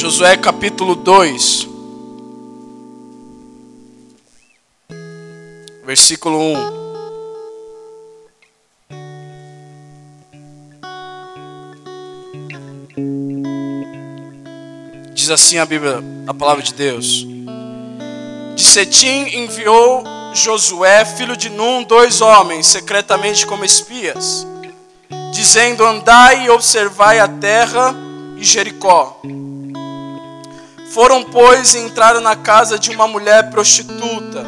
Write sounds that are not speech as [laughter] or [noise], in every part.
Josué capítulo 2, versículo 1. Diz assim a Bíblia, a palavra de Deus. De Setim enviou Josué, filho de Num, dois homens, secretamente como espias, dizendo: Andai e observai a terra e Jericó. Foram, pois, e entraram na casa de uma mulher prostituta,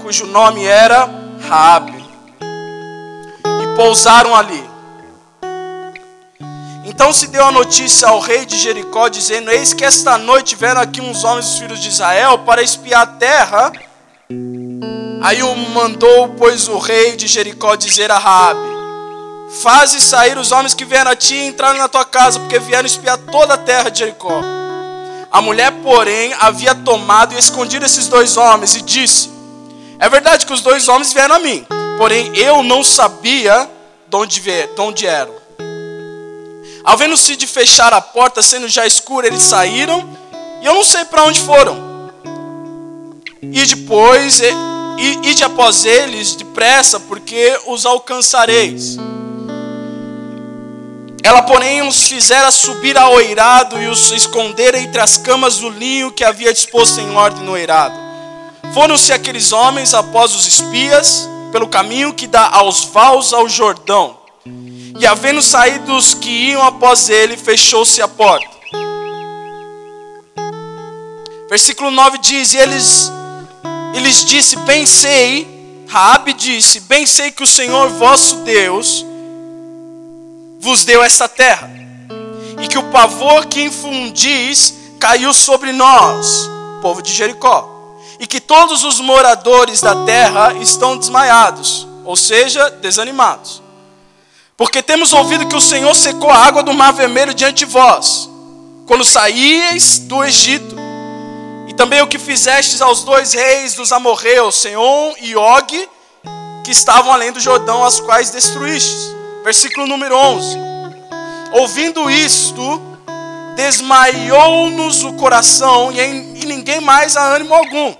cujo nome era Raabe, e pousaram ali. Então se deu a notícia ao rei de Jericó, dizendo: Eis que esta noite vieram aqui uns homens dos filhos de Israel para espiar a terra. Aí o mandou, pois, o rei de Jericó dizer a Raabe: Faze sair os homens que vieram a ti e entraram na tua casa, porque vieram espiar toda a terra de Jericó. A mulher, porém, havia tomado e escondido esses dois homens e disse: É verdade que os dois homens vieram a mim, porém eu não sabia de onde, de onde eram. Ao vendo-se de fechar a porta, sendo já escura, eles saíram e eu não sei para onde foram. E depois, e, ide após eles depressa, porque os alcançareis. Ela, porém, os fizera subir ao eirado e os esconder entre as camas do linho que havia disposto em ordem no eirado. Foram-se aqueles homens após os espias, pelo caminho que dá aos vals ao Jordão. E havendo saído os que iam após ele, fechou-se a porta. Versículo 9 diz: E eles, eles disse: Bem sei, Raabe disse: Bem sei que o Senhor vosso Deus vos deu esta terra, e que o pavor que infundis caiu sobre nós, povo de Jericó, e que todos os moradores da terra estão desmaiados, ou seja, desanimados. Porque temos ouvido que o Senhor secou a água do mar vermelho diante de vós, quando saíeis do Egito. E também o que fizestes aos dois reis dos amorreus, Senhor e Og, que estavam além do Jordão, as quais destruístes. Versículo número 11. Ouvindo isto, desmaiou-nos o coração e, em, ninguém mais há ânimo algum,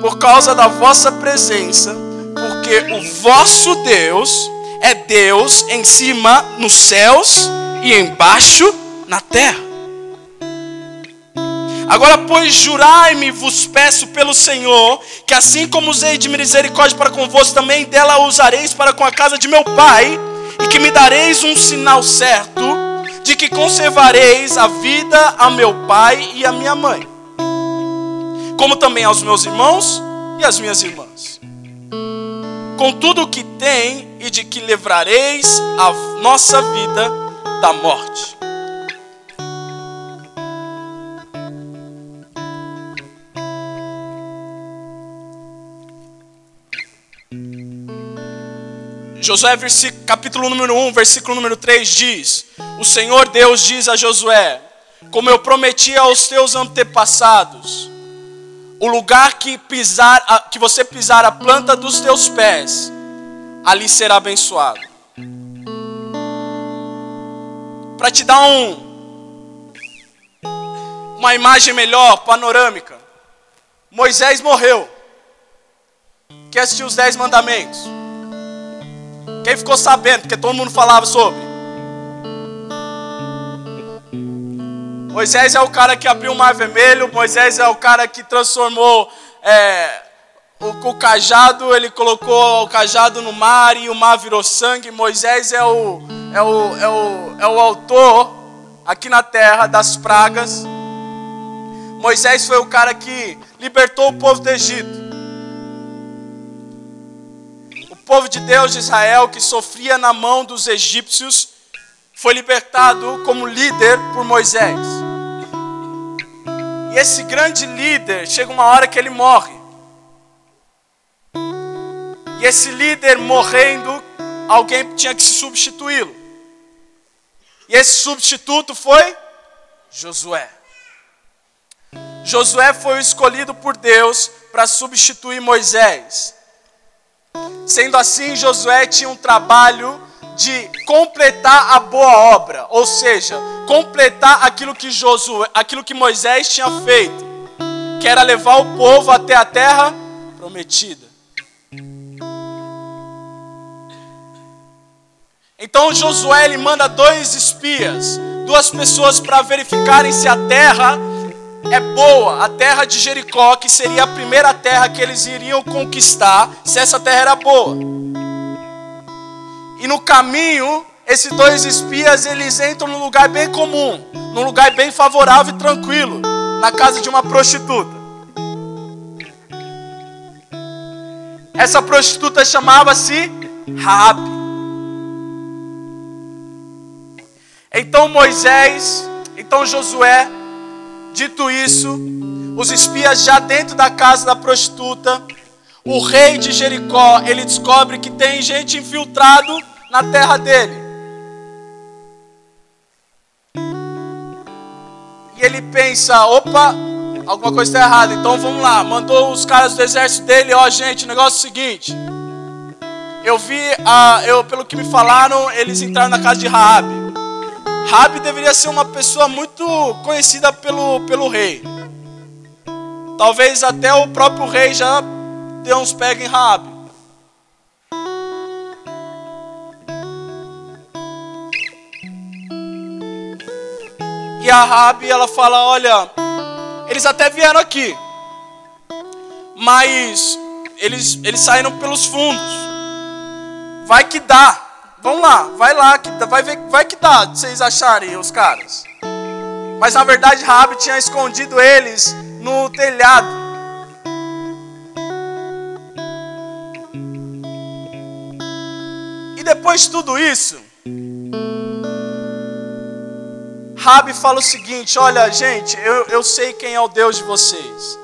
por causa da vossa presença, porque o vosso Deus é Deus em cima nos céus e embaixo na terra. Agora, pois, jurai-me, vos peço pelo Senhor, que assim como usei de misericórdia para convosco, também dela usareis para com a casa de meu pai, e que me dareis um sinal certo de que conservareis a vida a meu pai e a minha mãe, como também aos meus irmãos e às minhas irmãs com tudo o que tem e de que livrareis a nossa vida da morte. Josué, capítulo número 1, versículo número 3 diz: O Senhor Deus diz a Josué: Como eu prometi aos teus antepassados, o lugar que pisar, que você pisar a planta dos teus pés, ali será abençoado. Para te dar um uma imagem melhor, panorâmica. Moisés morreu. Quem assistiu os dez mandamentos? Quem ficou sabendo? Porque todo mundo falava sobre. Moisés é o cara que abriu o mar vermelho, Moisés é o cara que transformou é, o, o, cajado, ele colocou o cajado no mar e o mar virou sangue. Moisés é o, é o, é o, é o autor aqui na terra das pragas. Moisés foi o cara que libertou o povo do Egito. Povo de Deus de Israel que sofria na mão dos egípcios foi libertado como líder por Moisés. E esse grande líder, chega uma hora que ele morre. E esse líder morrendo, alguém tinha que substituí-lo. E esse substituto foi Josué. Josué foi escolhido por Deus para substituir Moisés. Sendo assim, Josué tinha um trabalho de completar a boa obra, ou seja, completar aquilo que Josué, aquilo que Moisés tinha feito, que era levar o povo até a terra prometida. Então Josué ele manda dois espias, duas pessoas para verificarem se a terra é boa, a terra de Jericó, que seria a primeira terra que eles iriam conquistar, se essa terra era boa. E no caminho, esses dois espias eles entram num lugar bem comum, num lugar bem favorável e tranquilo, na casa de uma prostituta. Essa prostituta chamava-se Raabe. Então Moisés, então Josué, dito isso, os espias já dentro da casa da prostituta, o rei de Jericó, ele descobre que tem gente infiltrado na terra dele. E ele pensa, opa, alguma coisa está errada, então vamos lá. Mandou os caras do exército dele, ó, gente, o negócio é o seguinte. Eu vi, a, eu, pelo que me falaram, eles entraram na casa de Raabe. Rabi deveria ser uma pessoa muito conhecida pelo, pelo rei. Talvez até o próprio rei já deu uns pega em Rabi. E a Rabi, ela fala, olha, eles até vieram aqui, mas eles, eles saíram pelos fundos. Vai que dá. Vamos lá, vai lá, que vai, ver, vai que dá, vocês acharem os caras. Mas na verdade Rabi tinha escondido eles no telhado. E depois de tudo isso, Rabi fala o seguinte: Olha, gente, eu, eu sei quem é o Deus de vocês.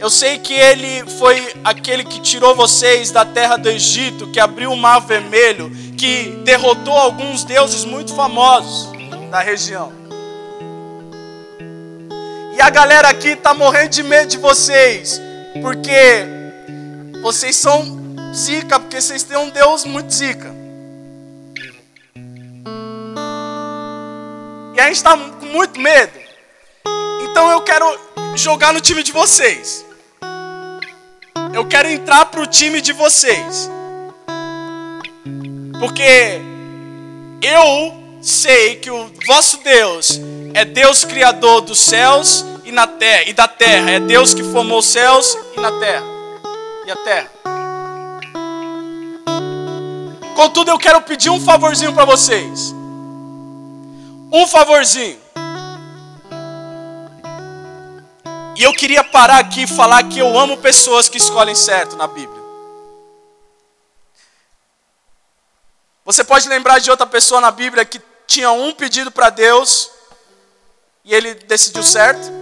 Eu sei que ele foi aquele que tirou vocês da terra do Egito, que abriu o mar vermelho, que derrotou alguns deuses muito famosos da região. E a galera aqui está morrendo de medo de vocês, porque vocês são zica, porque vocês têm um Deus muito zica. E a gente está com muito medo. Então eu quero jogar no time de vocês. Eu quero entrar para o time de vocês. Porque eu sei que o vosso Deus é Deus criador dos céus e na terra e da terra, é Deus que formou os céus e na terra e a terra. Contudo, eu quero pedir um favorzinho para vocês. Um favorzinho. E eu queria parar aqui e falar que eu amo pessoas que escolhem certo na Bíblia. Você pode lembrar de outra pessoa na Bíblia que tinha um pedido para Deus e ele decidiu certo?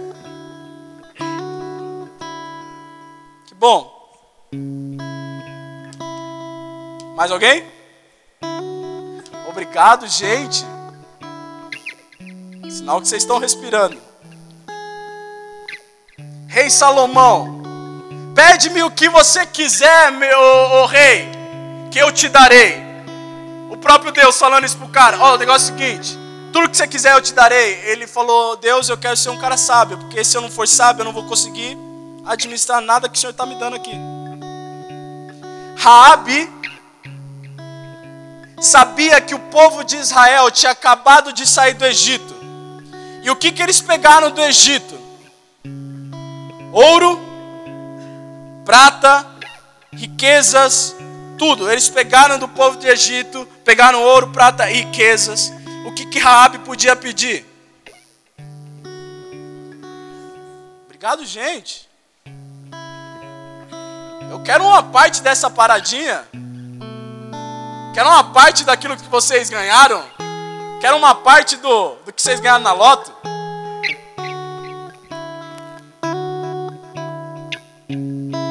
Que bom. Mais alguém? Obrigado, gente. Sinal que vocês estão respirando. Rei Salomão, pede-me o que você quiser, meu oh, rei, que eu te darei. O próprio Deus falando isso pro cara: Ó, oh, o negócio é o seguinte: tudo que você quiser eu te darei. Ele falou: Deus, eu quero ser um cara sábio, porque se eu não for sábio, eu não vou conseguir administrar nada que o Senhor está me dando aqui. Raabe sabia que o povo de Israel tinha acabado de sair do Egito. E o que, que eles pegaram do Egito? Ouro, prata, riquezas, tudo. Eles pegaram do povo de Egito, pegaram ouro, prata e riquezas. O que que Raabe podia pedir? Obrigado, gente. Eu quero uma parte dessa paradinha. Quero uma parte daquilo que vocês ganharam. Quero uma parte do, do que vocês ganharam na loto.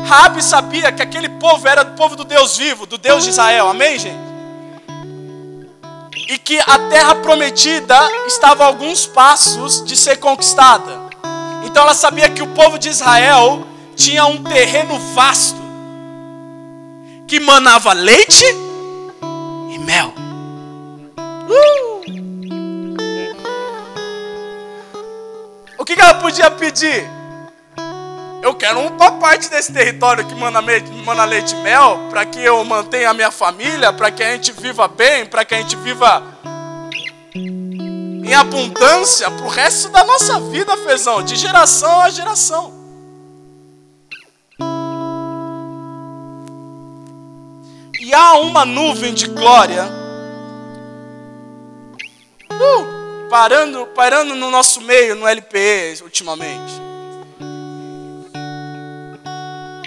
Rabi sabia que aquele povo era do povo do Deus vivo, do Deus de Israel. Amém, gente? E que a terra prometida estava a alguns passos de ser conquistada. Então ela sabia que o povo de Israel tinha um terreno vasto, que manava leite e mel. Uh! O que, ela podia pedir? Eu quero uma parte desse território que manda, manda leite e mel, para que eu mantenha a minha família, para que a gente viva bem, para que a gente viva em abundância para o resto da nossa vida, fezão, de geração a geração. E há uma nuvem de glória uh, parando, parando no nosso meio, no LPE, ultimamente.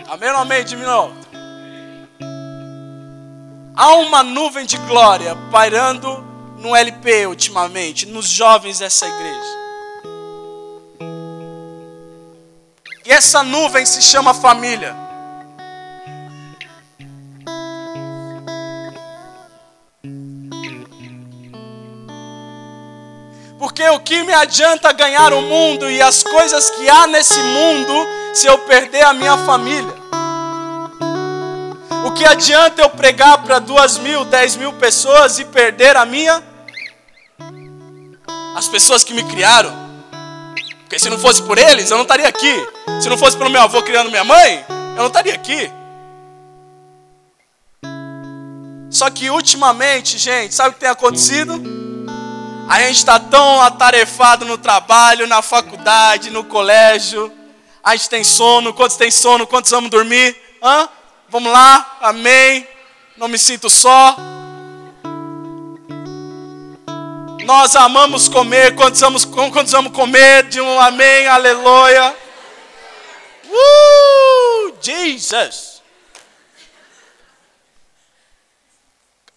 Amém ou amém? Diminua. Há uma nuvem de glória pairando no LP ultimamente, nos jovens dessa igreja. E essa nuvem se chama família. Porque o que me adianta ganhar o mundo e as coisas que há nesse mundo se eu perder a minha família? O que adianta eu pregar para duas mil, dez mil pessoas e perder a minha? As pessoas que me criaram. Porque se não fosse por eles, eu não estaria aqui. Se não fosse pelo meu avô criando minha mãe, eu não estaria aqui. Só que ultimamente, gente, sabe o que tem acontecido? A gente está tão atarefado no trabalho, na faculdade, no colégio. A gente tem sono. Quantos tem sono? Quantos vamos dormir? Hã? Vamos lá, amém. Não me sinto só. Nós amamos comer, quantos vamos, quantos vamos comer? De um amém, aleluia. Uh, Jesus.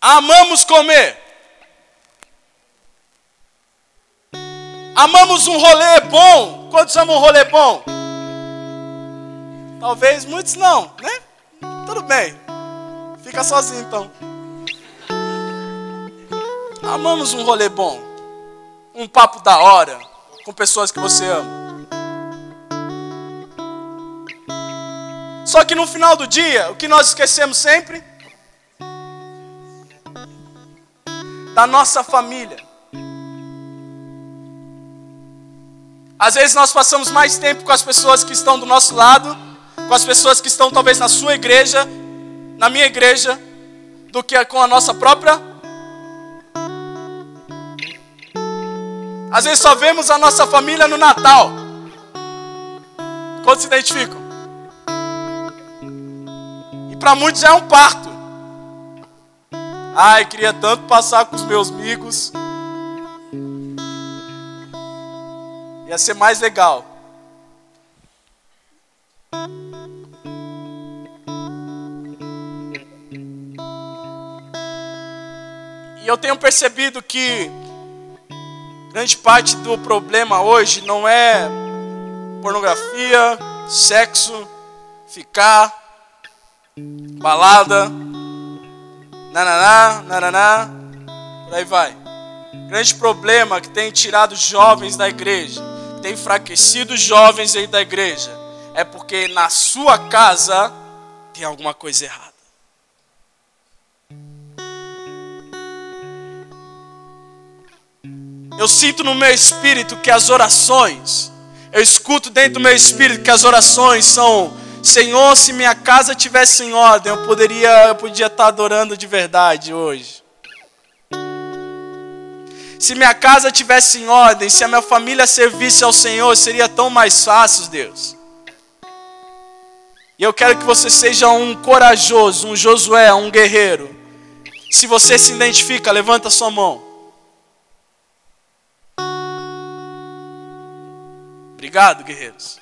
Amamos comer. Amamos um rolê bom. Quantos amam um rolê bom? Talvez muitos não, né? Tudo bem. Fica sozinho então. Amamos um rolê bom. Um papo da hora com pessoas que você ama. Só que no final do dia, o que nós esquecemos sempre? Da nossa família. Às vezes nós passamos mais tempo com as pessoas que estão do nosso lado com as pessoas que estão talvez na sua igreja, na minha igreja, do que com a nossa própria. Às vezes só vemos a nossa família no Natal. Quantos se identificam? E para muitos é um parto. Ai, queria tanto passar com os meus amigos. Ia ser mais legal. E eu tenho percebido que grande parte do problema hoje não é pornografia, sexo, ficar, balada, nananá, nananá, por aí vai. Grande problema que tem tirado jovens da igreja, que tem enfraquecido jovens aí da igreja, é porque na sua casa tem alguma coisa errada. Eu sinto no meu espírito que as orações, eu escuto dentro do meu espírito que as orações são: Senhor, se minha casa tivesse em ordem, eu poderia, eu podia estar adorando de verdade hoje. Se minha casa tivesse em ordem, se a minha família servisse ao Senhor, seria tão mais fácil, Deus. E eu quero que você seja um corajoso, um Josué, um guerreiro. Se você se identifica, levanta sua mão. Obrigado, guerreiros.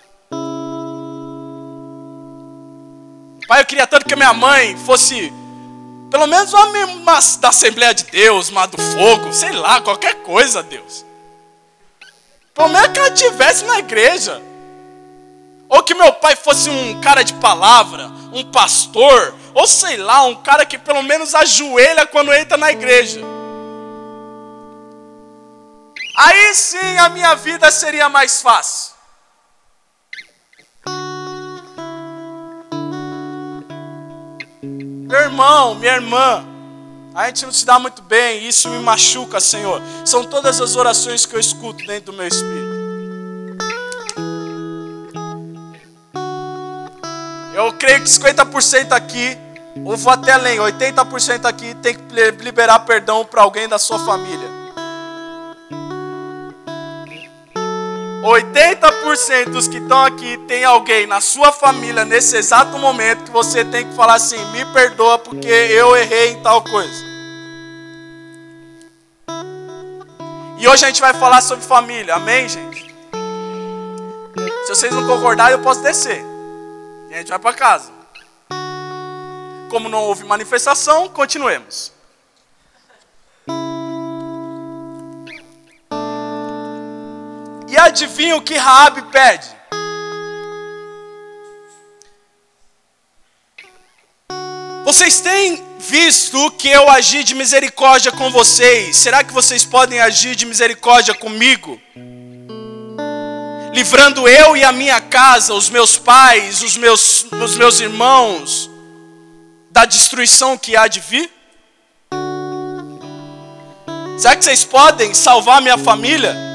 Pai, eu queria tanto que a minha mãe fosse, pelo menos uma, uma da Assembleia de Deus, uma do fogo, sei lá, qualquer coisa, Deus. Pelo menos que ela estivesse na igreja. Ou que meu pai fosse um cara de palavra, um pastor, ou sei lá, um cara que pelo menos ajoelha quando entra na igreja. Aí sim a minha vida seria mais fácil. Meu irmão, minha irmã, a gente não se dá muito bem, isso me machuca, Senhor. São todas as orações que eu escuto dentro do meu espírito. Eu creio que 50% aqui, ou vou até além, 80% aqui tem que liberar perdão para alguém da sua família. 80% dos que estão aqui tem alguém na sua família nesse exato momento que você tem que falar assim: me perdoa porque eu errei em tal coisa. E hoje a gente vai falar sobre família, amém, gente? Se vocês não concordarem, eu posso descer. E a gente vai para casa. Como não houve manifestação, continuemos. E adivinha o que Raabe pede? Vocês têm visto que eu agi de misericórdia com vocês? Será que vocês podem agir de misericórdia comigo? Livrando eu e a minha casa, os meus pais, os meus, os meus irmãos, da destruição que há de vir? Será que vocês podem salvar minha família?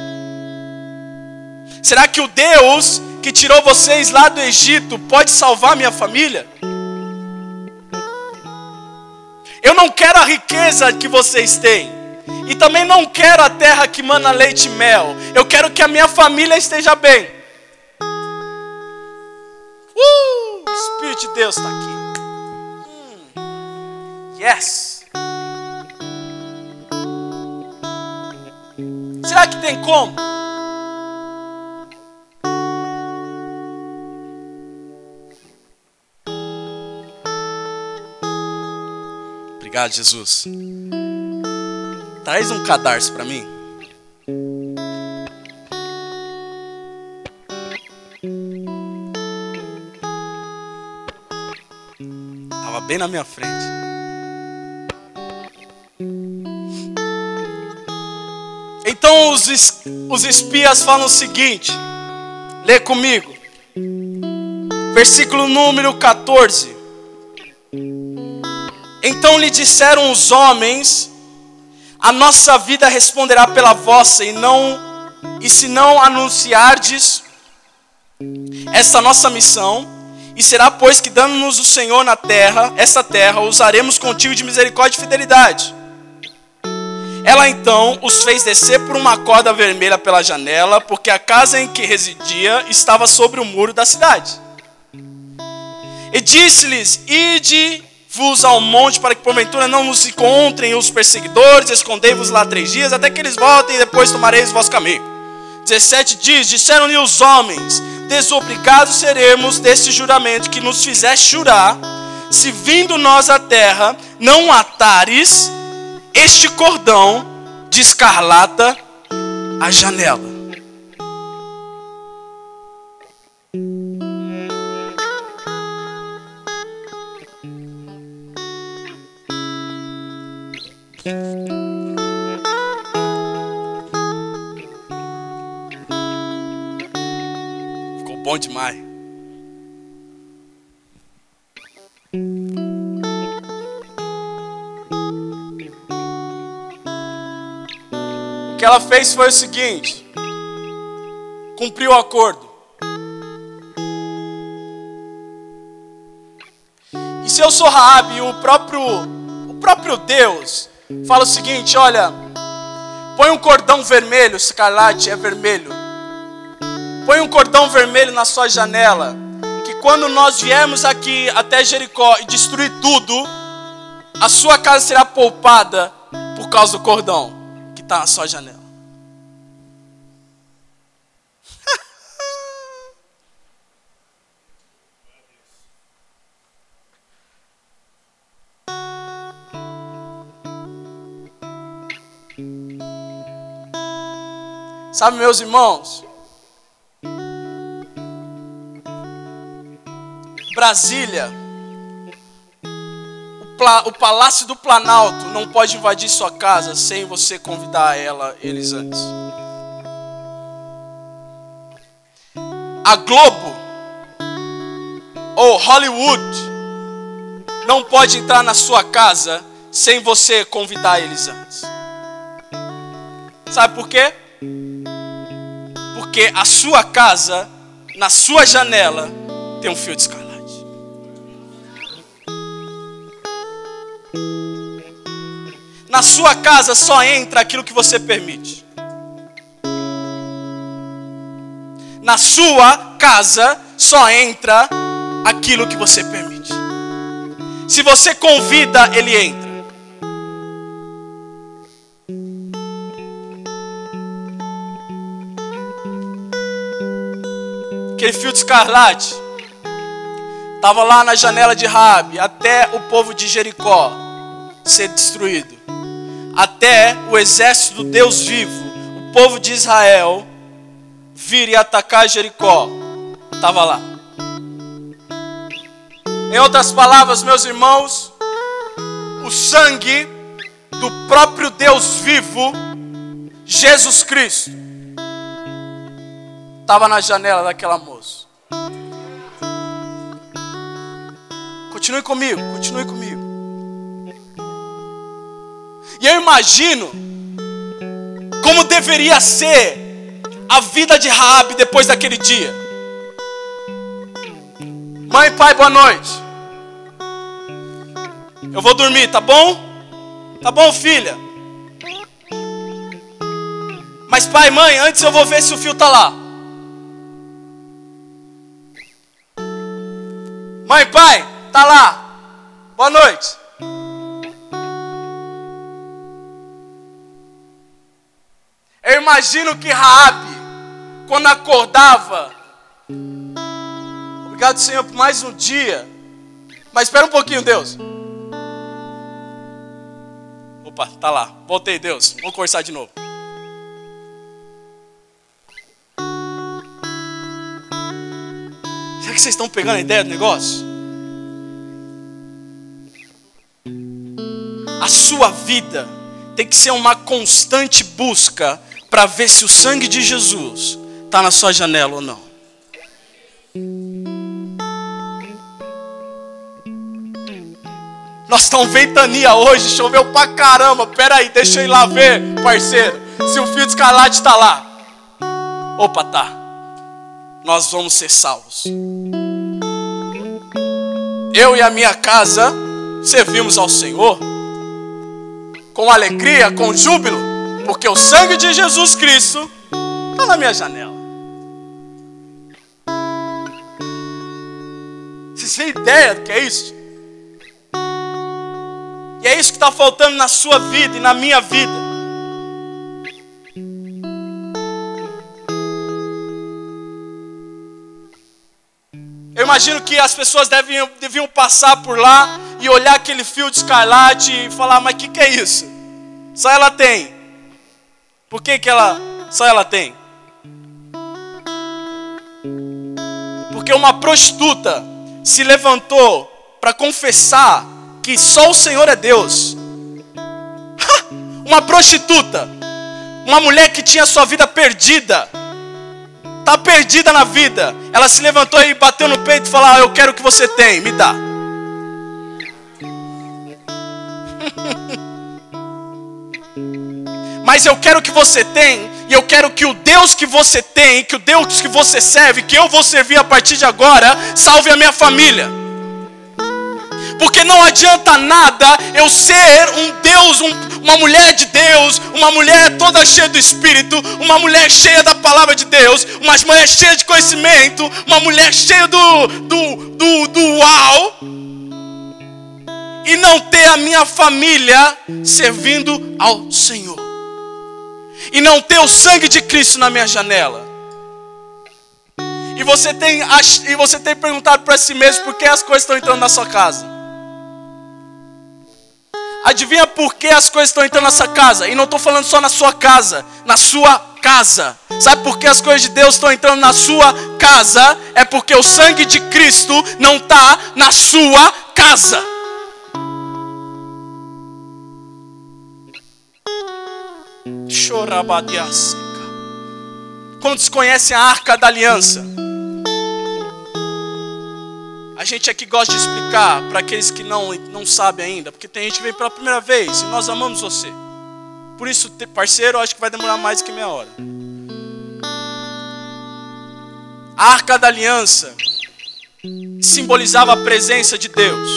Será que o Deus que tirou vocês lá do Egito pode salvar minha família? Eu não quero a riqueza que vocês têm. E também não quero a terra que mana leite e mel. Eu quero que a minha família esteja bem. Uh, o Espírito de Deus está aqui. Hum, yes. Será que tem como? Jesus. Traz um cadarço para mim. Tava bem na minha frente. Então os, os espias falam o seguinte: lê comigo, versículo número 14. Então lhe disseram os homens: A nossa vida responderá pela vossa, e não e se não anunciardes essa nossa missão, e será pois que dando-nos o Senhor na terra, essa terra, usaremos contigo de misericórdia e fidelidade. Ela então os fez descer por uma corda vermelha pela janela, porque a casa em que residia estava sobre o muro da cidade. E disse-lhes: Ide vos ao monte para que porventura não nos encontrem os perseguidores, escondei-vos lá três dias, até que eles voltem e depois tomareis o vosso caminho. 17 diz: Disseram-lhe os homens: Desobrigados seremos deste juramento que nos fizeste jurar, se vindo nós à terra, não atares este cordão de escarlata à janela. Ficou bom demais. O que ela fez foi o seguinte: cumpriu o acordo. E se eu sou Raabe, o próprio o próprio Deus Fala o seguinte: olha, põe um cordão vermelho, escarlate é vermelho. Põe um cordão vermelho na sua janela. Que quando nós viermos aqui até Jericó e destruir tudo, a sua casa será poupada por causa do cordão que está na sua janela. Sabe, meus irmãos? Brasília, o, o, Palácio do Planalto não pode invadir sua casa sem você convidar ela, eles antes. A Globo ou Hollywood não pode entrar na sua casa sem você convidar eles antes. Sabe por quê? Porque a sua casa, na sua janela, tem um fio de escalate. Na sua casa só entra aquilo que você permite. Na sua casa só entra aquilo que você permite. Se você convida, ele entra. Aquele fio de escarlate estava lá na janela de Rabi até o povo de Jericó ser destruído. Até o exército do Deus vivo, o povo de Israel, vir e atacar Jericó. Estava lá. Em outras palavras, meus irmãos, o sangue do próprio Deus vivo, Jesus Cristo, estava na janela daquela moça. Continue comigo, continue comigo. E eu imagino como deveria ser a vida de Raabe depois daquele dia. Mãe, pai, boa noite. Eu vou dormir, tá bom? Tá bom, filha? Mas pai, mãe, antes eu vou ver se o fio tá lá. Mãe, pai, tá lá. Boa noite. Eu imagino que Raabe, quando acordava, obrigado Senhor por mais um dia. Mas espera um pouquinho, Deus. Opa, tá lá. Voltei, Deus. Vamos conversar de novo. Será que vocês estão pegando a ideia do negócio? A sua vida tem que ser uma constante busca para ver se o sangue de Jesus está na sua janela ou não. Nós estamos ventania hoje, choveu pra caramba. Pera aí, deixa eu ir lá ver, parceiro. Se o fio de escarlate está lá. Opa, tá. Nós vamos ser salvos. Eu e a minha casa servimos ao Senhor com alegria, com júbilo, porque o sangue de Jesus Cristo está na minha janela. Vocês têm ideia do que é isso? E é isso que está faltando na sua vida e na minha vida. Eu imagino que as pessoas deviam, deviam passar por lá e olhar aquele fio de escarlate e falar: Mas o que, que é isso? Só ela tem. Por que, que ela só ela tem? Porque uma prostituta se levantou para confessar que só o Senhor é Deus. [laughs] uma prostituta, uma mulher que tinha sua vida perdida, está perdida na vida. Ela se levantou e bateu no peito e falou: ah, Eu quero o que você tem, me dá. [laughs] Mas eu quero o que você tem, e eu quero que o Deus que você tem, que o Deus que você serve, que eu vou servir a partir de agora, salve a minha família. Porque não adianta nada eu ser um Deus, um, uma mulher de Deus, uma mulher toda cheia do Espírito, uma mulher cheia da palavra de Deus, uma mulher cheia de conhecimento, uma mulher cheia do, do, do, do uau, e não ter a minha família servindo ao Senhor, e não ter o sangue de Cristo na minha janela. E você tem, e você tem perguntado para si mesmo por que as coisas estão entrando na sua casa. Adivinha por que as coisas estão entrando nessa casa? E não estou falando só na sua casa, na sua casa. Sabe por que as coisas de Deus estão entrando na sua casa? É porque o sangue de Cristo não está na sua casa. Chorabadiaseca. Quantos conhecem a arca da aliança? A gente aqui gosta de explicar para aqueles que não, não sabem ainda, porque tem gente que vem pela primeira vez e nós amamos você. Por isso, parceiro, acho que vai demorar mais que meia hora. A arca da aliança simbolizava a presença de Deus.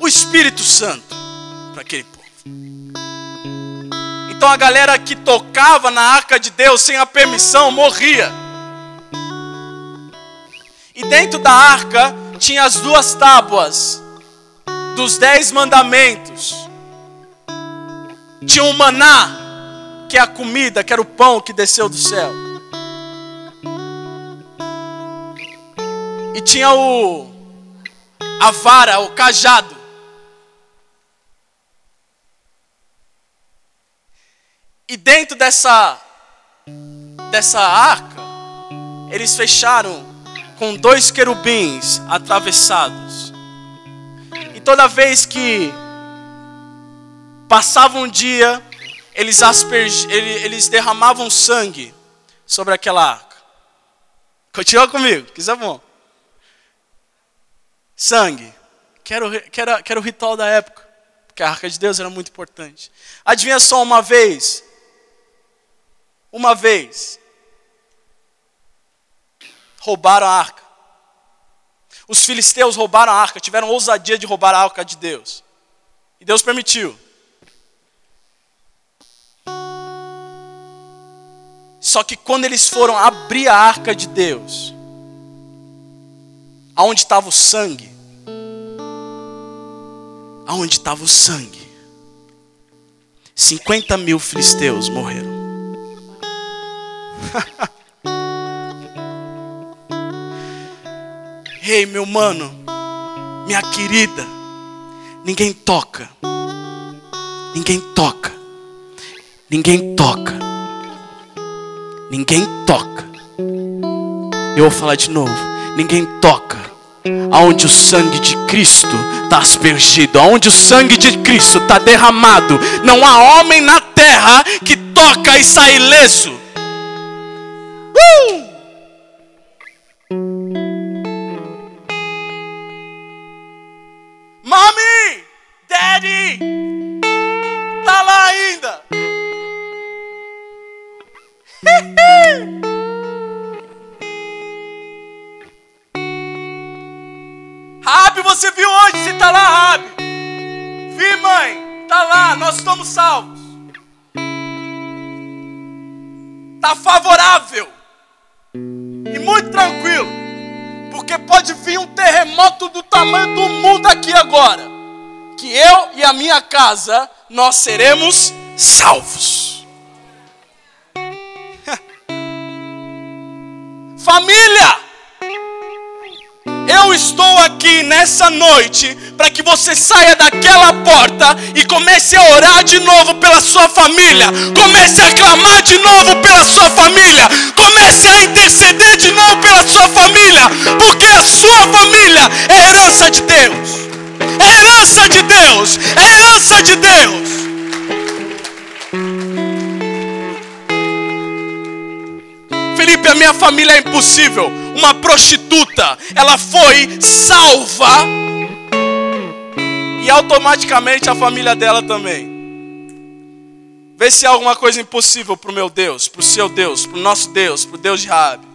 O Espírito Santo para aquele povo. Então a galera que tocava na arca de Deus sem a permissão morria. E dentro da arca tinha as duas tábuas dos dez mandamentos. Tinha o maná, que é a comida, que era o pão que desceu do céu. E tinha o a vara, o cajado. E dentro dessa dessa arca, eles fecharam com dois querubins atravessados. E toda vez que passava um dia, eles, eles derramavam sangue sobre aquela arca. Continua comigo, que isso é bom. Sangue. Que era, o, que, era, que era o ritual da época. Porque a arca de Deus era muito importante. Adivinha só uma vez? Uma vez. Roubaram a arca. Os filisteus roubaram a arca, tiveram ousadia de roubar a arca de Deus. E Deus permitiu. Só que quando eles foram abrir a arca de Deus, aonde estava o sangue, aonde estava o sangue, 50 mil filisteus morreram. [laughs] Ei, hey, meu mano, minha querida, ninguém toca, ninguém toca, ninguém toca Ninguém toca. Eu vou falar de novo. Ninguém toca. Aonde o sangue de Cristo está aspergido, aonde o sangue de Cristo está derramado, não há homem na terra que toca e sai ileso. Uh! Você viu hoje? Você está lá, Rabi. Vi, mãe. Está lá, nós estamos salvos. Está favorável. E muito tranquilo. Porque pode vir um terremoto do tamanho do mundo aqui agora. Que eu e a minha casa, nós seremos salvos. [laughs] Família, eu estou aqui nessa noite para que você saia daquela porta e comece a orar de novo pela sua família, comece a clamar de novo pela sua família, comece a interceder de novo pela sua família, porque a sua família é herança de Deus, é herança de Deus, é herança de Deus. Felipe, a minha família é impossível. Uma prostituta, ela foi salva e automaticamente a família dela também. Vê se há alguma coisa impossível para o meu Deus, para o seu Deus, para o nosso Deus, para o Deus de Rabi.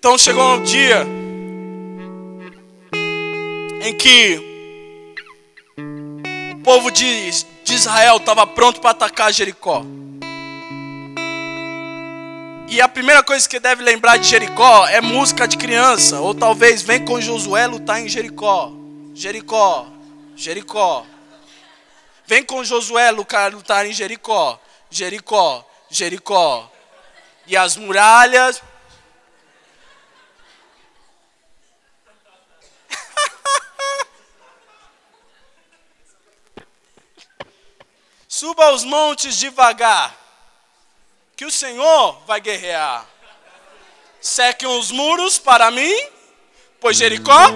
Então chegou um dia em que o povo de, Israel estava pronto para atacar Jericó. E a primeira coisa que deve lembrar de Jericó é música de criança, ou talvez vem com Josué lutar em Jericó. Jericó, Jericó. Vem com Josué lutar em Jericó, Jericó, Jericó. E as muralhas Suba aos montes devagar, que o Senhor vai guerrear. sequem os muros para mim, pois Jericó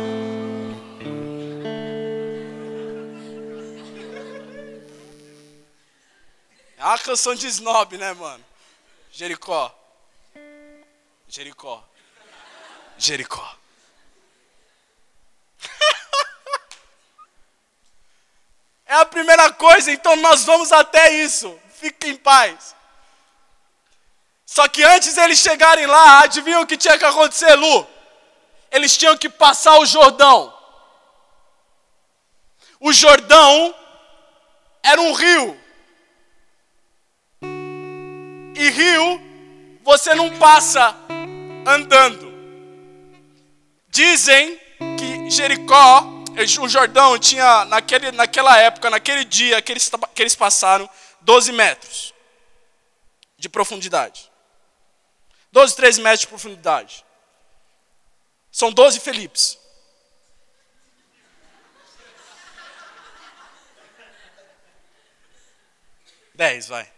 É uma canção de snob, né, mano? Jericó. Jericó. Jericó. É a primeira coisa, então nós vamos até isso. Fique em paz. Só que antes eles chegarem lá, adivinham o que tinha que acontecer, Lu? Eles tinham que passar o Jordão. O Jordão era um rio. E rio você não passa andando. Dizem que Jericó, o Jordão tinha naquele, naquela época, naquele dia que eles, que eles passaram, 12 metros de profundidade. 12, 13 metros de profundidade. São 12 Felipes. Dez, vai.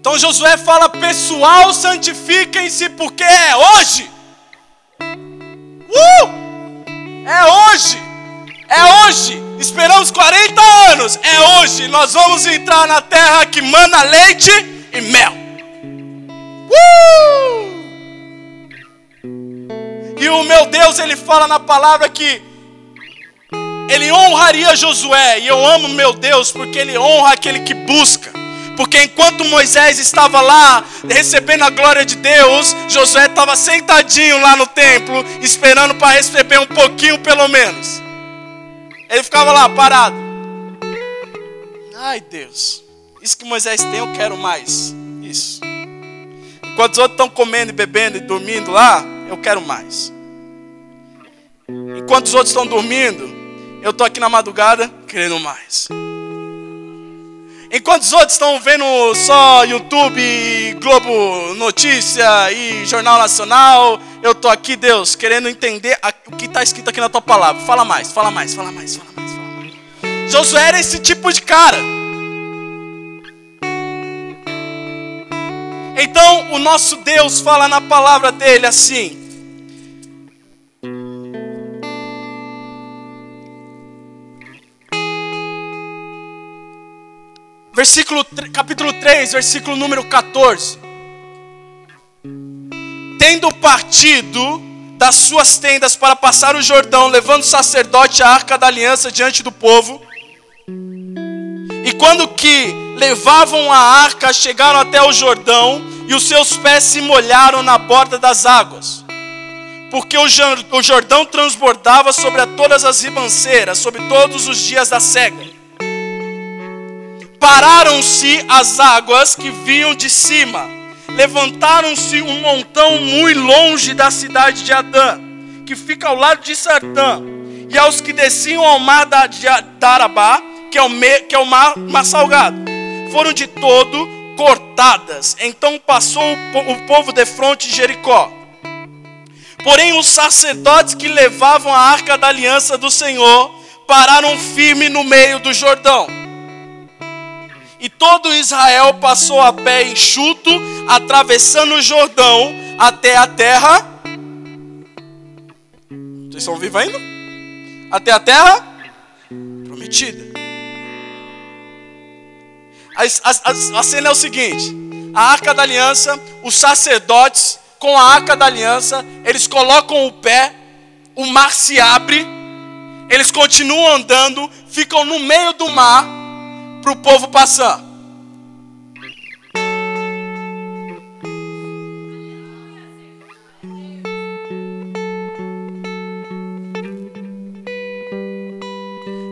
Então Josué fala: pessoal, santifiquem-se, porque é hoje. Uh! É hoje. É hoje. Esperamos 40 anos. É hoje. Nós vamos entrar na terra que mana leite e mel. Uh! E o meu Deus, ele fala na palavra que ele honraria Josué. E eu amo meu Deus porque ele honra aquele que busca. Porque enquanto Moisés estava lá recebendo a glória de Deus, Josué estava sentadinho lá no templo, esperando para receber um pouquinho pelo menos. Ele ficava lá parado. Ai Deus, isso que Moisés tem eu quero mais. Isso. Enquanto os outros estão comendo e bebendo e dormindo lá, eu quero mais. Enquanto os outros estão dormindo, eu estou aqui na madrugada querendo mais. Enquanto os outros estão vendo só YouTube, Globo Notícia e Jornal Nacional, eu estou aqui, Deus, querendo entender o que está escrito aqui na tua palavra. Fala mais, fala mais, fala mais, fala mais, fala mais. Josué era esse tipo de cara. Então, o nosso Deus fala na palavra dele assim: Versículo, capítulo 3, versículo número 14. Tendo partido das suas tendas para passar o Jordão, levando o sacerdote a arca da aliança diante do povo. E quando que levavam a arca, chegaram até o Jordão, e os seus pés se molharam na borda das águas. Porque o Jordão transbordava sobre todas as ribanceiras, sobre todos os dias da cega Pararam-se as águas que vinham de cima. Levantaram-se um montão muito longe da cidade de Adã, que fica ao lado de Sartã. E aos que desciam ao mar da, de, Arabá, que é o, me, que é o mar, mar salgado, foram de todo cortadas. Então passou o, o povo de fronte de Jericó. Porém, os sacerdotes que levavam a arca da aliança do Senhor pararam firme no meio do Jordão e todo Israel passou a pé enxuto, atravessando o Jordão até a terra. Vocês estão vivos ainda? Até a terra prometida. A, a, a cena é o seguinte: a arca da aliança, os sacerdotes com a arca da aliança, eles colocam o pé, o mar se abre, eles continuam andando, ficam no meio do mar para o povo passar.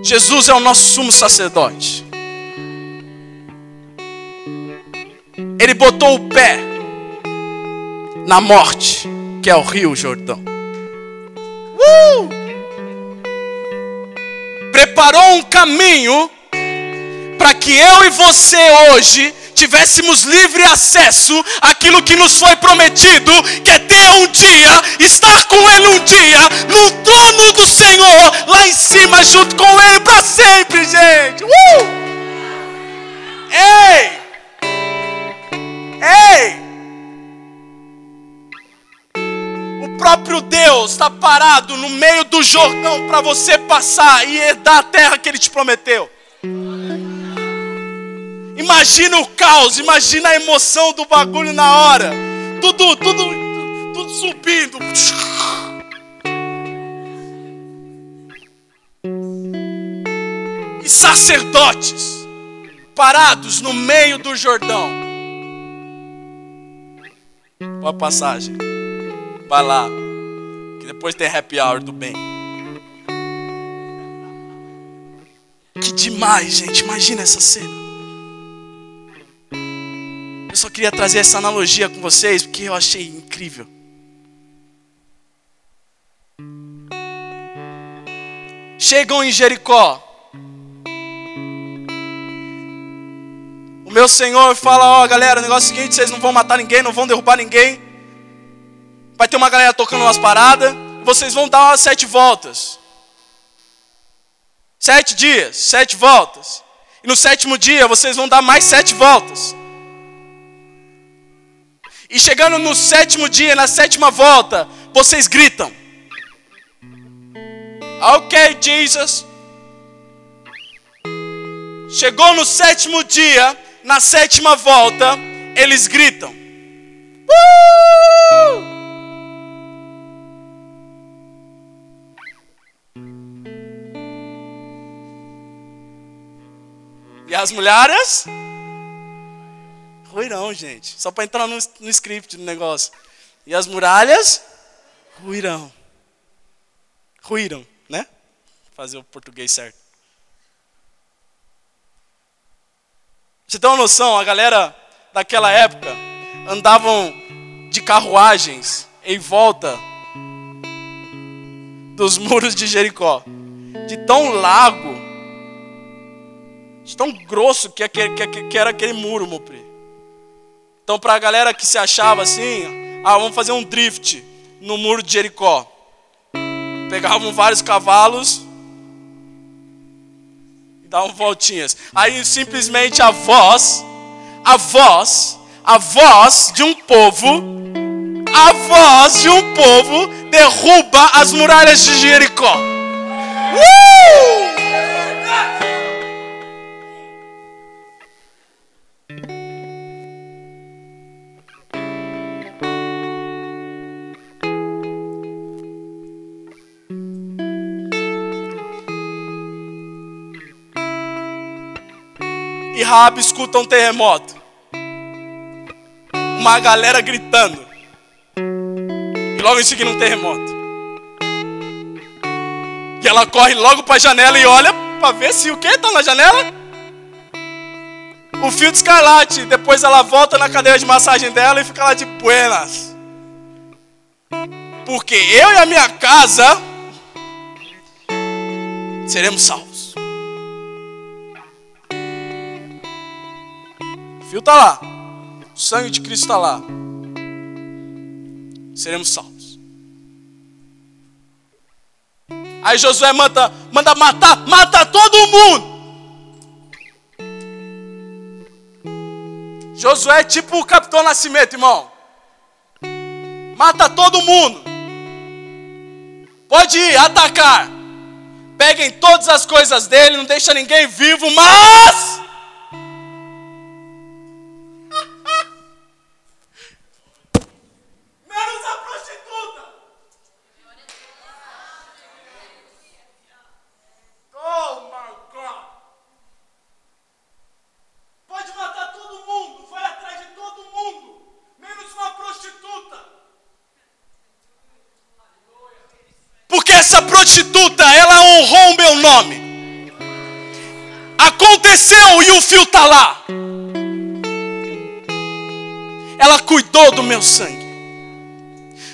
Jesus é o nosso sumo sacerdote. Ele botou o pé na morte, que é o Rio Jordão. Uh! Preparou um caminho para que eu e você hoje tivéssemos livre acesso àquilo que nos foi prometido, que é ter um dia, estar com Ele um dia, no trono do Senhor, lá em cima, junto com Ele para sempre, gente. Uh! Ei! Ei! O próprio Deus está parado no meio do Jordão para você passar e herdar a terra que Ele te prometeu. Imagina o caos, imagina a emoção do bagulho na hora. Tudo, tudo, tudo subindo. E sacerdotes parados no meio do Jordão. Uma passagem. Vai lá. Que depois tem happy hour do bem. Que demais, gente. Imagina essa cena. Só queria trazer essa analogia com vocês porque eu achei incrível. Chegam em Jericó. O meu Senhor fala: Ó, oh, galera, o negócio é o seguinte: vocês não vão matar ninguém, não vão derrubar ninguém. Vai ter uma galera tocando umas paradas. Vocês vão dar umas sete voltas. Sete dias, sete voltas. E no sétimo dia vocês vão dar mais sete voltas. E chegando no sétimo dia, na sétima volta, vocês gritam: Ok, Jesus. Chegou no sétimo dia, na sétima volta, eles gritam: uh! E as mulheres? Ruirão, gente. Só para entrar no, no script do negócio. E as muralhas ruirão. Ruíram, né? Fazer o português certo. Você tem uma noção? A galera daquela época andavam de carruagens em volta dos muros de Jericó. De tão largo, de tão grosso que, que era aquele muro, meu primo. Então, para a galera que se achava assim, ah, vamos fazer um drift no muro de Jericó. Pegavam vários cavalos e davam voltinhas. Aí simplesmente a voz, a voz, a voz de um povo, a voz de um povo derruba as muralhas de Jericó. Uh! Raab escuta um terremoto. Uma galera gritando. E logo em seguida um terremoto. E ela corre logo para a janela e olha para ver se o que está na janela. O fio de escarlate. Depois ela volta na cadeira de massagem dela e fica lá de buenas. Porque eu e a minha casa seremos salvos. Fio está lá. O sangue de Cristo está lá. Seremos salvos. Aí Josué manda, manda matar, mata todo mundo. Josué é tipo o Capitão Nascimento, irmão. Mata todo mundo. Pode ir, atacar. Peguem todas as coisas dele, não deixa ninguém vivo, mas Aconteceu e o fio está lá. Ela cuidou do meu sangue.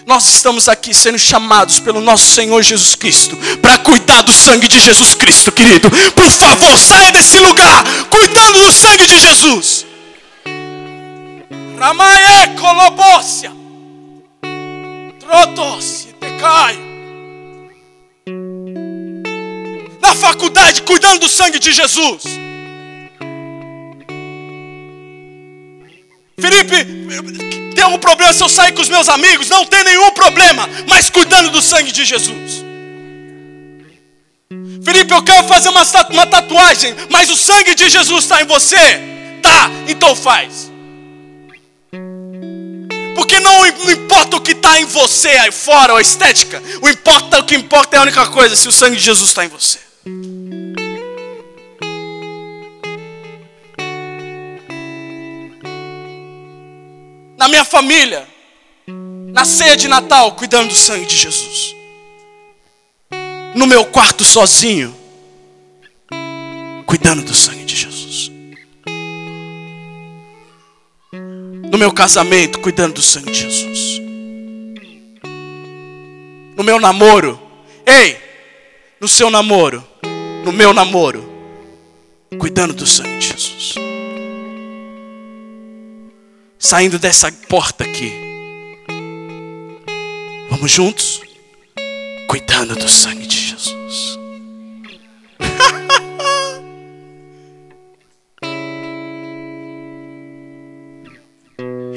Nós estamos aqui sendo chamados pelo nosso Senhor Jesus Cristo para cuidar do sangue de Jesus Cristo, querido. Por favor, saia desse lugar cuidando do sangue de Jesus. Ramae colobócia. Trotos, te caio. na faculdade cuidando do sangue de Jesus. Felipe, tem algum problema se eu sair com os meus amigos? Não tem nenhum problema, mas cuidando do sangue de Jesus. Felipe, eu quero fazer uma, uma tatuagem, mas o sangue de Jesus está em você? Tá, então faz. Porque não, não importa o que está em você aí fora, a estética. O, importa, o que importa é a única coisa, se o sangue de Jesus está em você. Na minha família, na ceia de Natal, cuidando do sangue de Jesus. No meu quarto sozinho, cuidando do sangue de Jesus. No meu casamento, cuidando do sangue de Jesus. No meu namoro, ei, no seu namoro, no meu namoro, cuidando do sangue de Jesus. Saindo dessa porta aqui, vamos juntos, cuidando do sangue de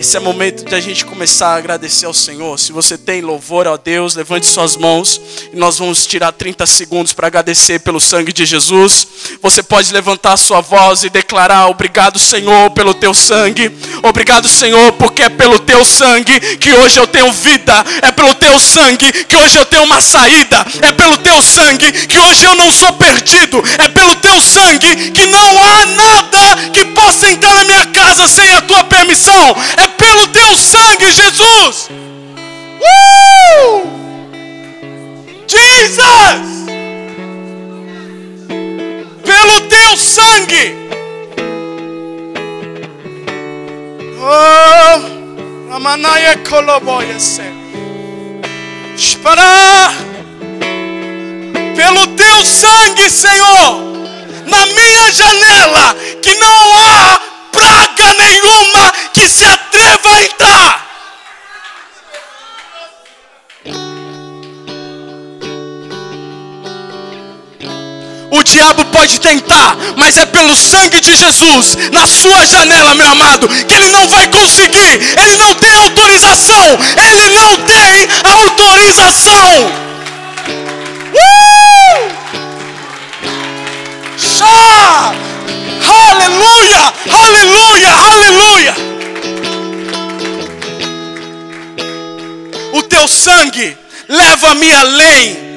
Esse é o momento de a gente começar a agradecer ao Senhor. Se você tem louvor a Deus, levante suas mãos e nós vamos tirar 30 segundos para agradecer pelo sangue de Jesus. Você pode levantar sua voz e declarar: Obrigado, Senhor, pelo teu sangue. Obrigado, Senhor, porque é pelo teu sangue que hoje eu tenho vida. É pelo teu sangue que hoje eu tenho uma saída. É pelo teu sangue que hoje eu não sou perdido. É pelo teu sangue que não há nada que possa entrar na minha casa sem a tua permissão. É pelo teu sangue, Jesus. Uh! Jesus! Pelo teu sangue. Oh, Amanaia Coloboia Para pelo teu sangue, Senhor, na minha janela, que não há praga nenhuma que se atreva a entrar. O diabo pode tentar, mas é pelo sangue de Jesus na sua janela, meu amado, que ele não vai conseguir. Ele não tem autorização. Ele não tem autorização. Uh! Aleluia, aleluia, aleluia. Teu sangue leva-me além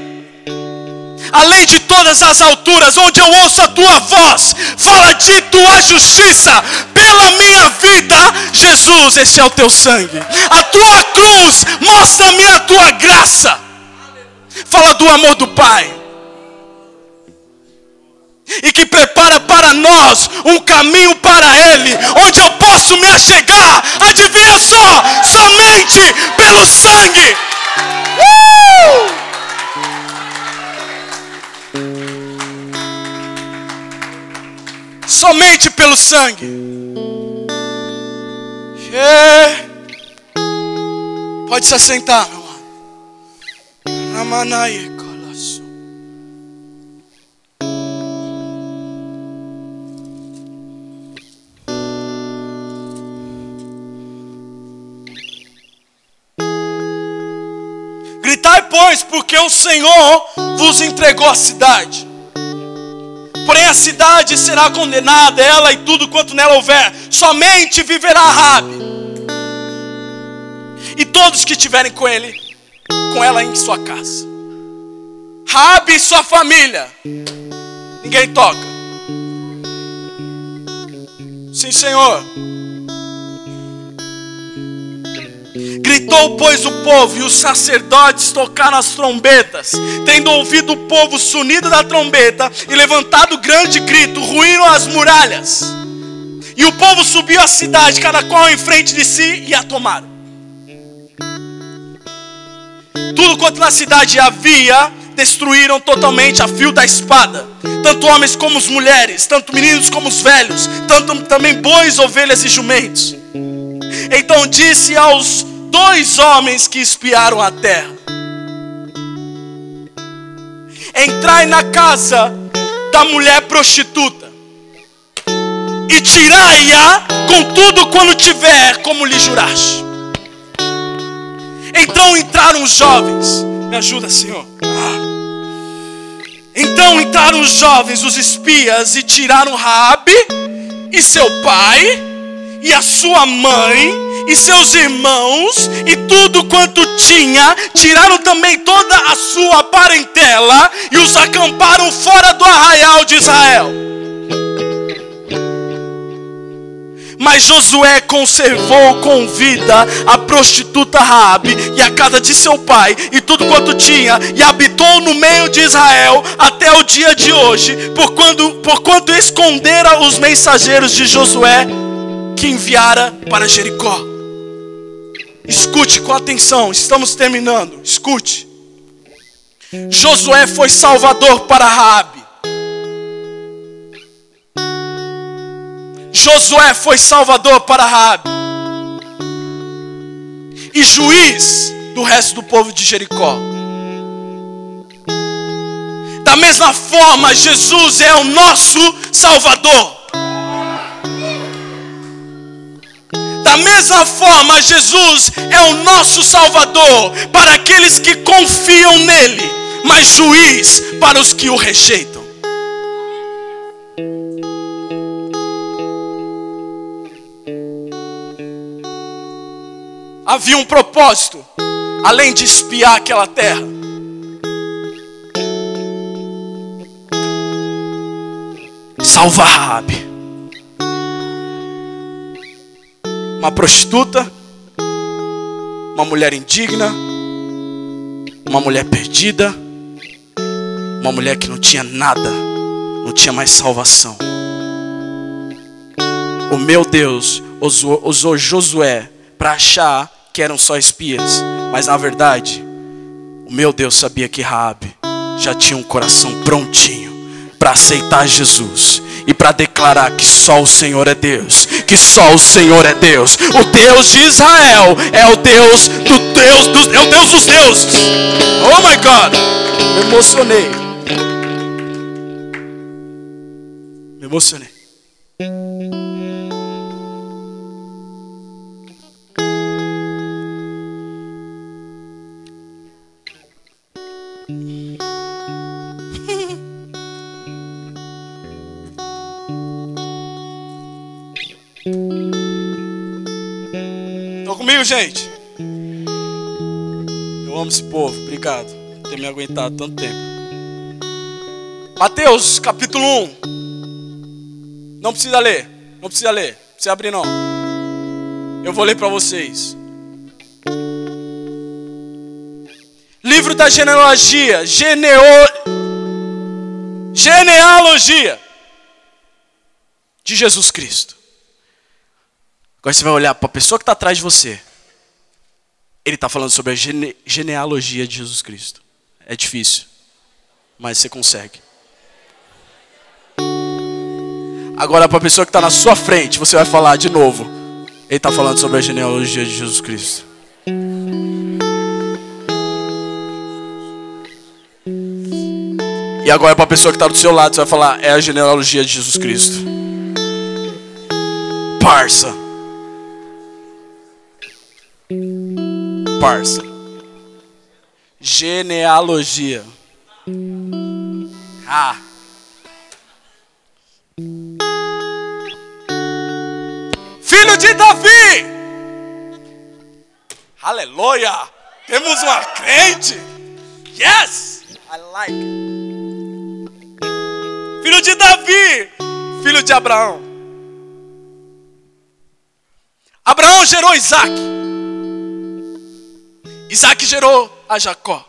além de todas as alturas, onde eu ouço a tua voz, fala de tua justiça pela minha vida, Jesus, esse é o teu sangue. A tua cruz mostra-me a tua graça. Fala do amor do Pai e que prepara para nós um caminho para Ele, onde eu posso me achegar, adivinha só, somente pelo sangue. Uh! Somente pelo sangue. Yeah. Pode se assentar, meu amado. Gritai, pois, porque o Senhor vos entregou a cidade. Porém a cidade será condenada, ela e tudo quanto nela houver. Somente viverá Rabi. E todos que estiverem com ele, com ela em sua casa. Rabi e sua família. Ninguém toca. Sim, Senhor. Gritou, pois, o povo, e os sacerdotes tocaram as trombetas. Tendo ouvido o povo sunido da trombeta e levantado grande grito, ruíram as muralhas. E o povo subiu à cidade, cada qual em frente de si, e a tomaram. Tudo quanto na cidade havia, destruíram totalmente a fio da espada. Tanto homens como as mulheres, tanto meninos como os velhos, tanto também bois, ovelhas e jumentos. Então disse aos dois homens que espiaram a terra. Entrai na casa da mulher prostituta e tirai-a com tudo quando tiver como lhe juraste. Então entraram os jovens, me ajuda, Senhor. Então entraram os jovens, os espias, e tiraram Raabe e seu pai e a sua mãe e seus irmãos e tudo quanto tinha, tiraram também toda a sua parentela e os acamparam fora do arraial de Israel. Mas Josué conservou com vida a prostituta Raabe e a casa de seu pai e tudo quanto tinha e habitou no meio de Israel até o dia de hoje, por quando por quanto escondera os mensageiros de Josué que enviara para Jericó. Escute com atenção, estamos terminando. Escute. Josué foi salvador para Raabe. Josué foi salvador para Rabi e juiz do resto do povo de Jericó. Da mesma forma, Jesus é o nosso Salvador. Da mesma forma, Jesus é o nosso Salvador para aqueles que confiam nele, mas juiz para os que o rejeitam. havia um propósito, além de espiar aquela terra. Salvar Rabi. Uma prostituta, uma mulher indigna, uma mulher perdida, uma mulher que não tinha nada, não tinha mais salvação. O meu Deus usou, Josué para achar que eram só espias, mas na verdade, o meu Deus sabia que Raabe já tinha um coração prontinho para aceitar Jesus e para declarar que só o Senhor é Deus, que só o Senhor é Deus. O Deus de Israel é o Deus do Deus dos, é o Deus dos deuses. Oh my God, me emocionei. Me emocionei. Gente? Eu amo esse povo, obrigado por ter me aguentado tanto tempo. Mateus capítulo 1. Não precisa ler, não precisa ler, não precisa abrir não. Eu vou ler para vocês. Livro da genealogia, geneo... genealogia de Jesus Cristo. Agora você vai olhar para a pessoa que está atrás de você. Ele está falando sobre a gene genealogia de Jesus Cristo. É difícil, mas você consegue. Agora, para a pessoa que está na sua frente, você vai falar de novo. Ele está falando sobre a genealogia de Jesus Cristo. E agora, para a pessoa que está do seu lado, você vai falar: é a genealogia de Jesus Cristo. Parça. Parça. Genealogia. Ah. Filho de Davi. Aleluia. Temos uma crente. Yes. I like. Filho de Davi. Filho de Abraão. Abraão gerou Isaac. Isaac gerou a Jacó.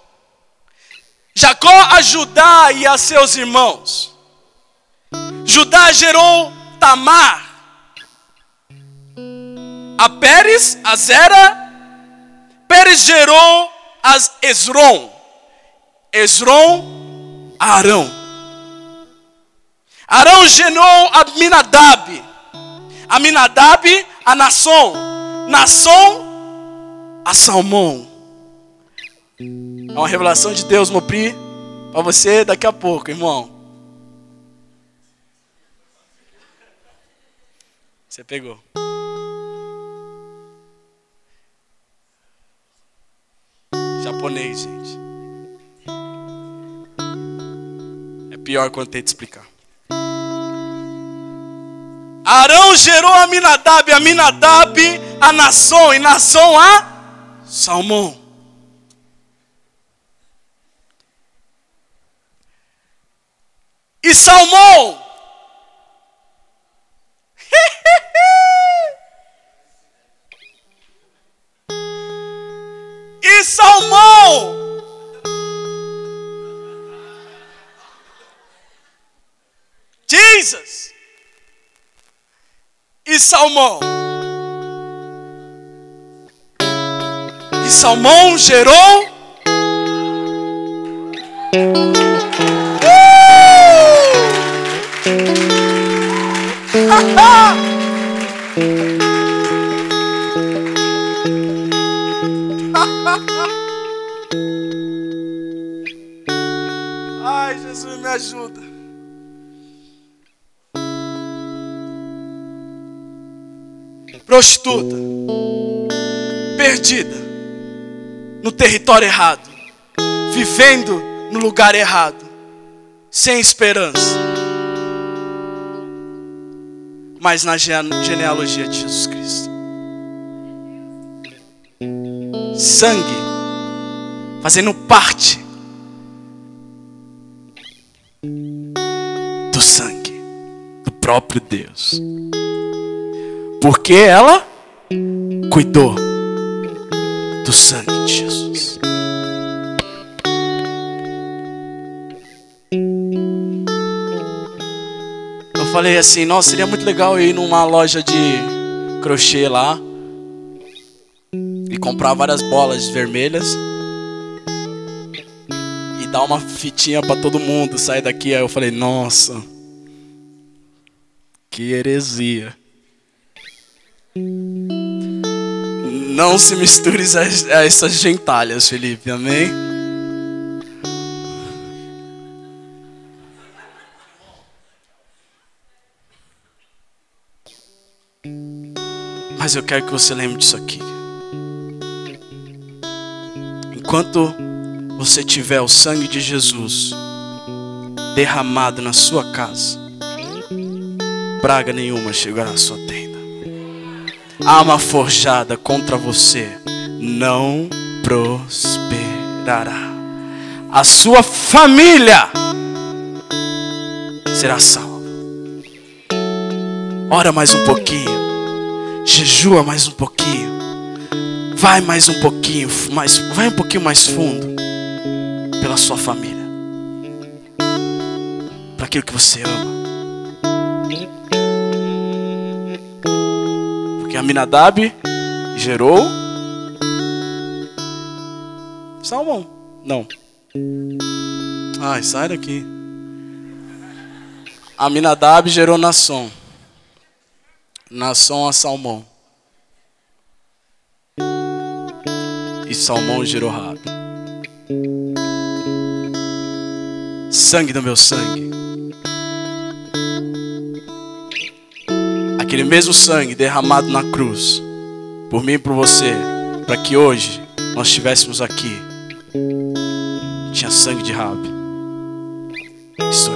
Jacó a Judá e a seus irmãos. Judá gerou Tamar. A Pérez, a Zera. Pérez gerou as Esron. Esron, a Arão. Arão gerou a Minadab. A Minadab, a Nasson. Nasson, a Salmão. É uma revelação de Deus, Mopri, para você daqui a pouco, irmão. Você pegou. Japonês, gente. É pior quando tem que explicar. Arão gerou a Minadab, a Minadab a Nação, e Nação a Salmão. E Salmão. [laughs] E Salmão. Jesus. E Salmão. E Salmão gerou Prostituta, perdida, no território errado, vivendo no lugar errado, sem esperança, mas na genealogia de Jesus Cristo. Sangue, fazendo parte do sangue do próprio Deus. Porque ela cuidou do sangue de Jesus. Eu falei assim, nossa, seria muito legal ir numa loja de crochê lá e comprar várias bolas vermelhas e dar uma fitinha para todo mundo sair daqui. Aí eu falei, nossa, que heresia. Não se misture a essas gentalhas, Felipe, amém? Mas eu quero que você lembre disso aqui. Enquanto você tiver o sangue de Jesus derramado na sua casa, praga nenhuma chegará à sua tenda. Arma forjada contra você não prosperará. A sua família será salva. Ora mais um pouquinho. Jejua mais um pouquinho. Vai mais um pouquinho, mais, vai um pouquinho mais fundo pela sua família. Para aquilo que você ama. Aminadab gerou Salmão. Não. Ai, sai daqui. Aminadab gerou Nação. Nação a Salmão. E Salmão gerou Rabi. Sangue do meu sangue. Aquele mesmo sangue derramado na cruz. Por mim e por você. Para que hoje nós estivéssemos aqui. Tinha sangue de Rabi. Isso